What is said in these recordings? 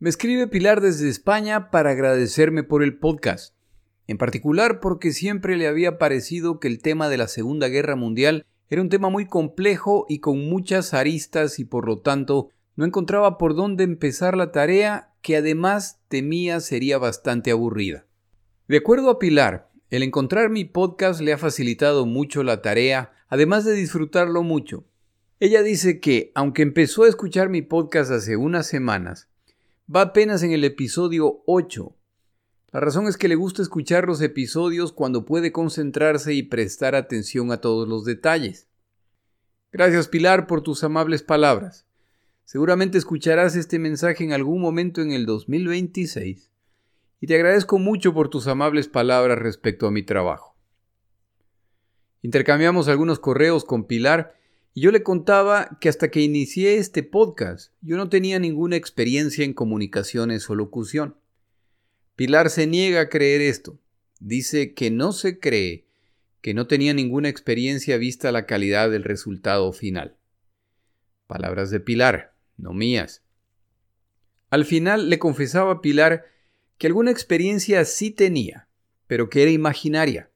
Me escribe Pilar desde España para agradecerme por el podcast, en particular porque siempre le había parecido que el tema de la Segunda Guerra Mundial era un tema muy complejo y con muchas aristas y por lo tanto no encontraba por dónde empezar la tarea que además temía sería bastante aburrida. De acuerdo a Pilar, el encontrar mi podcast le ha facilitado mucho la tarea, además de disfrutarlo mucho. Ella dice que, aunque empezó a escuchar mi podcast hace unas semanas, va apenas en el episodio 8. La razón es que le gusta escuchar los episodios cuando puede concentrarse y prestar atención a todos los detalles. Gracias Pilar por tus amables palabras. Seguramente escucharás este mensaje en algún momento en el 2026 y te agradezco mucho por tus amables palabras respecto a mi trabajo. Intercambiamos algunos correos con Pilar y yo le contaba que hasta que inicié este podcast yo no tenía ninguna experiencia en comunicaciones o locución. Pilar se niega a creer esto. Dice que no se cree que no tenía ninguna experiencia vista la calidad del resultado final. Palabras de Pilar, no mías. Al final le confesaba a Pilar que alguna experiencia sí tenía, pero que era imaginaria.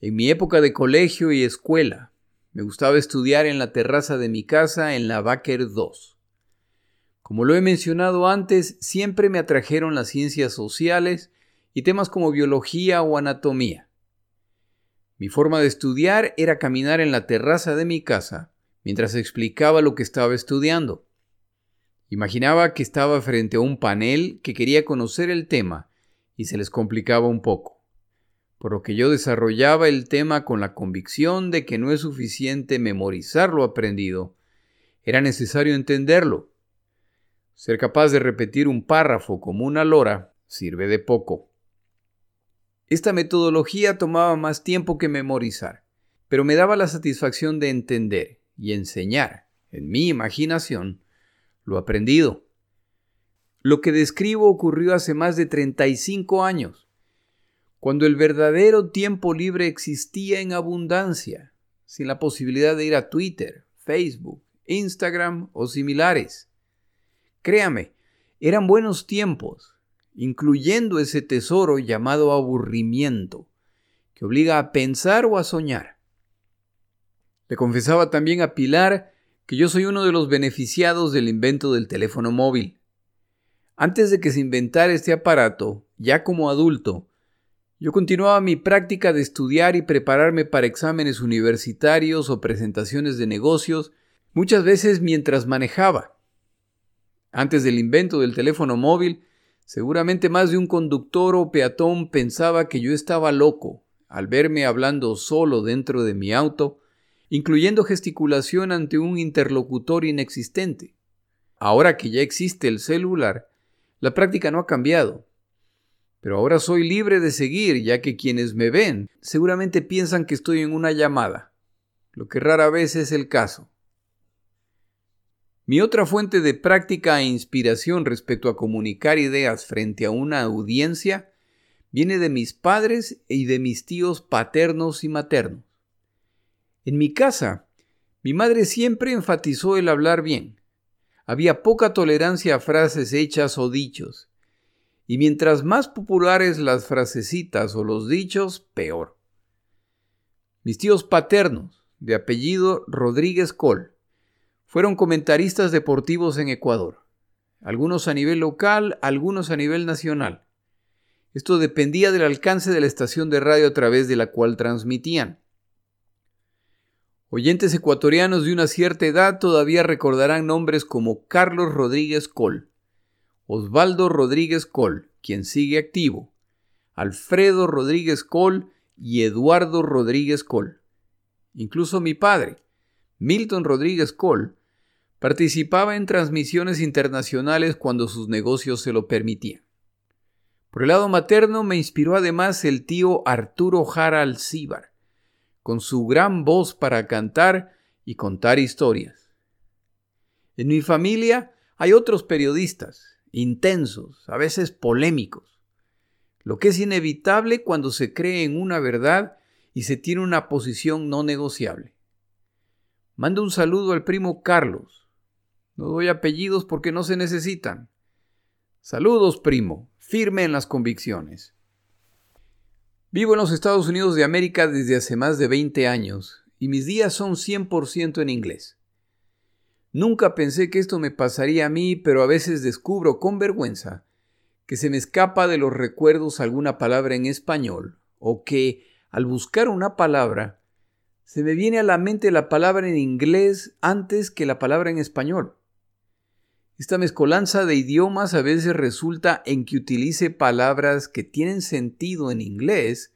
En mi época de colegio y escuela, me gustaba estudiar en la terraza de mi casa en la Baker 2. Como lo he mencionado antes, siempre me atrajeron las ciencias sociales y temas como biología o anatomía. Mi forma de estudiar era caminar en la terraza de mi casa mientras explicaba lo que estaba estudiando. Imaginaba que estaba frente a un panel que quería conocer el tema y se les complicaba un poco, por lo que yo desarrollaba el tema con la convicción de que no es suficiente memorizar lo aprendido, era necesario entenderlo. Ser capaz de repetir un párrafo como una lora sirve de poco. Esta metodología tomaba más tiempo que memorizar, pero me daba la satisfacción de entender y enseñar, en mi imaginación, lo aprendido. Lo que describo ocurrió hace más de 35 años, cuando el verdadero tiempo libre existía en abundancia, sin la posibilidad de ir a Twitter, Facebook, Instagram o similares. Créame, eran buenos tiempos, incluyendo ese tesoro llamado aburrimiento, que obliga a pensar o a soñar. Le confesaba también a Pilar que yo soy uno de los beneficiados del invento del teléfono móvil. Antes de que se inventara este aparato, ya como adulto, yo continuaba mi práctica de estudiar y prepararme para exámenes universitarios o presentaciones de negocios, muchas veces mientras manejaba. Antes del invento del teléfono móvil, seguramente más de un conductor o peatón pensaba que yo estaba loco al verme hablando solo dentro de mi auto incluyendo gesticulación ante un interlocutor inexistente. Ahora que ya existe el celular, la práctica no ha cambiado. Pero ahora soy libre de seguir, ya que quienes me ven seguramente piensan que estoy en una llamada, lo que rara vez es el caso. Mi otra fuente de práctica e inspiración respecto a comunicar ideas frente a una audiencia viene de mis padres y de mis tíos paternos y maternos. En mi casa, mi madre siempre enfatizó el hablar bien. Había poca tolerancia a frases hechas o dichos. Y mientras más populares las frasecitas o los dichos, peor. Mis tíos paternos, de apellido Rodríguez Col, fueron comentaristas deportivos en Ecuador, algunos a nivel local, algunos a nivel nacional. Esto dependía del alcance de la estación de radio a través de la cual transmitían. Oyentes ecuatorianos de una cierta edad todavía recordarán nombres como Carlos Rodríguez Col, Osvaldo Rodríguez Col, quien sigue activo, Alfredo Rodríguez Col y Eduardo Rodríguez Col. Incluso mi padre, Milton Rodríguez Col, participaba en transmisiones internacionales cuando sus negocios se lo permitían. Por el lado materno me inspiró además el tío Arturo Jara Alcíbar, con su gran voz para cantar y contar historias. En mi familia hay otros periodistas, intensos, a veces polémicos, lo que es inevitable cuando se cree en una verdad y se tiene una posición no negociable. Mando un saludo al primo Carlos. No doy apellidos porque no se necesitan. Saludos, primo, firme en las convicciones. Vivo en los Estados Unidos de América desde hace más de 20 años y mis días son 100% en inglés. Nunca pensé que esto me pasaría a mí, pero a veces descubro con vergüenza que se me escapa de los recuerdos alguna palabra en español o que, al buscar una palabra, se me viene a la mente la palabra en inglés antes que la palabra en español. Esta mezcolanza de idiomas a veces resulta en que utilice palabras que tienen sentido en inglés,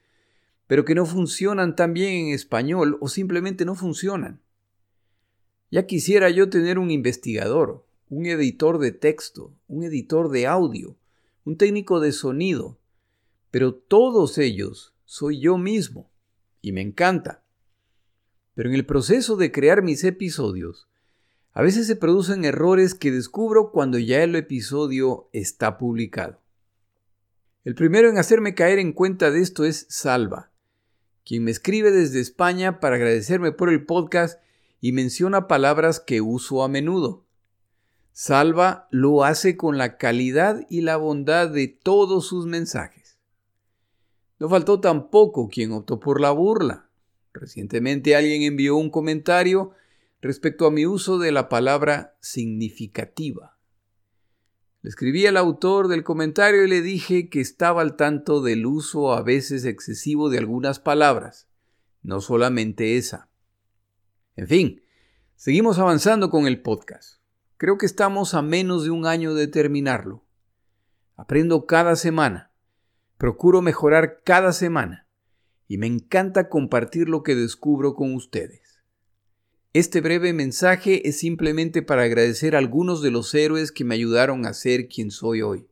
pero que no funcionan tan bien en español o simplemente no funcionan. Ya quisiera yo tener un investigador, un editor de texto, un editor de audio, un técnico de sonido, pero todos ellos soy yo mismo y me encanta. Pero en el proceso de crear mis episodios, a veces se producen errores que descubro cuando ya el episodio está publicado. El primero en hacerme caer en cuenta de esto es Salva, quien me escribe desde España para agradecerme por el podcast y menciona palabras que uso a menudo. Salva lo hace con la calidad y la bondad de todos sus mensajes. No faltó tampoco quien optó por la burla. Recientemente alguien envió un comentario respecto a mi uso de la palabra significativa. Le escribí al autor del comentario y le dije que estaba al tanto del uso a veces excesivo de algunas palabras, no solamente esa. En fin, seguimos avanzando con el podcast. Creo que estamos a menos de un año de terminarlo. Aprendo cada semana, procuro mejorar cada semana y me encanta compartir lo que descubro con ustedes. Este breve mensaje es simplemente para agradecer a algunos de los héroes que me ayudaron a ser quien soy hoy.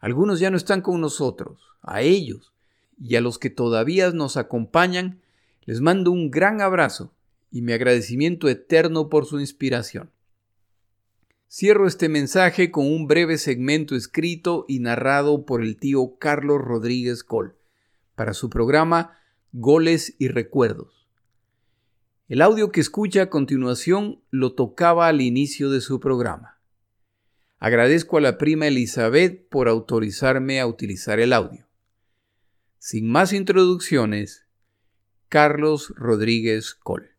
Algunos ya no están con nosotros, a ellos y a los que todavía nos acompañan, les mando un gran abrazo y mi agradecimiento eterno por su inspiración. Cierro este mensaje con un breve segmento escrito y narrado por el tío Carlos Rodríguez Col para su programa Goles y Recuerdos. El audio que escucha a continuación lo tocaba al inicio de su programa. Agradezco a la prima Elizabeth por autorizarme a utilizar el audio. Sin más introducciones, Carlos Rodríguez Col.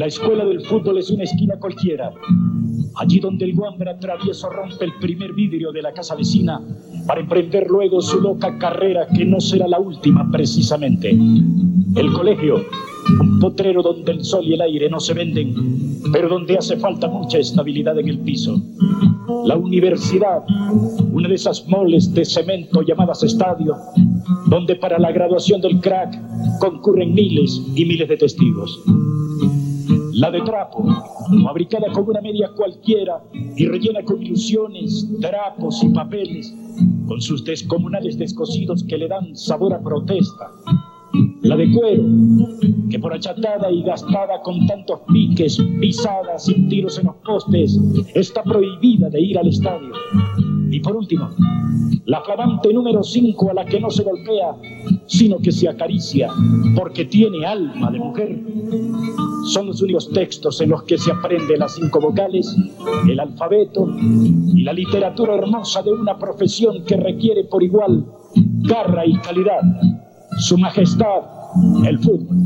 La escuela del fútbol es una esquina cualquiera. Allí donde el guambra travieso rompe el primer vidrio de la casa vecina para emprender luego su loca carrera que no será la última precisamente. El colegio, un potrero donde el sol y el aire no se venden, pero donde hace falta mucha estabilidad en el piso. La universidad, una de esas moles de cemento llamadas estadio, donde para la graduación del crack concurren miles y miles de testigos la de trapo, fabricada con una media cualquiera y rellena con ilusiones, trapos y papeles, con sus descomunales descosidos que le dan sabor a protesta. La de cuero, que por achatada y gastada con tantos piques, pisadas y tiros en los postes, está prohibida de ir al estadio. Y por último, la flamante número 5 a la que no se golpea, sino que se acaricia, porque tiene alma de mujer. Son los únicos textos en los que se aprende las cinco vocales, el alfabeto y la literatura hermosa de una profesión que requiere por igual garra y calidad. Su Majestad, el fútbol.